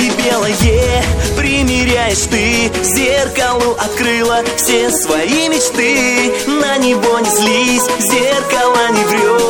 белое Примеряешь ты. Зеркалу открыла все свои мечты. На него не злись, зеркало не врет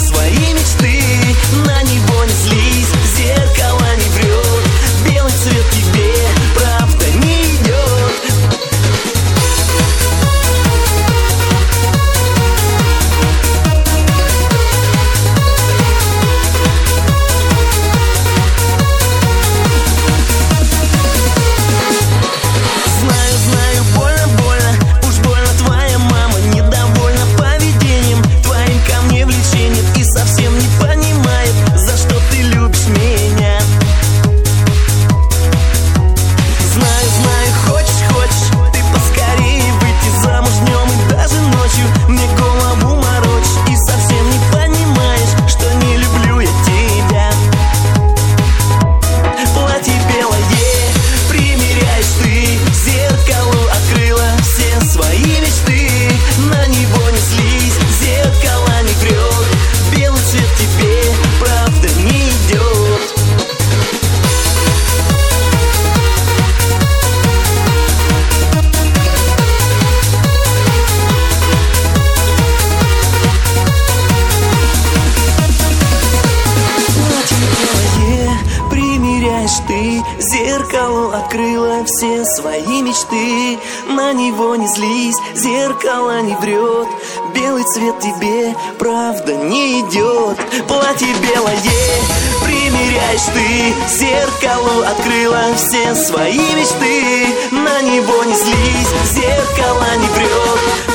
свои помнишь ты Зеркало открыло все свои мечты. На него не злись, зеркало не врет. Белый цвет тебе, правда, не идет. Платье белое, примеряешь ты. Зеркало открыло все свои мечты. На него не злись, зеркало не врет.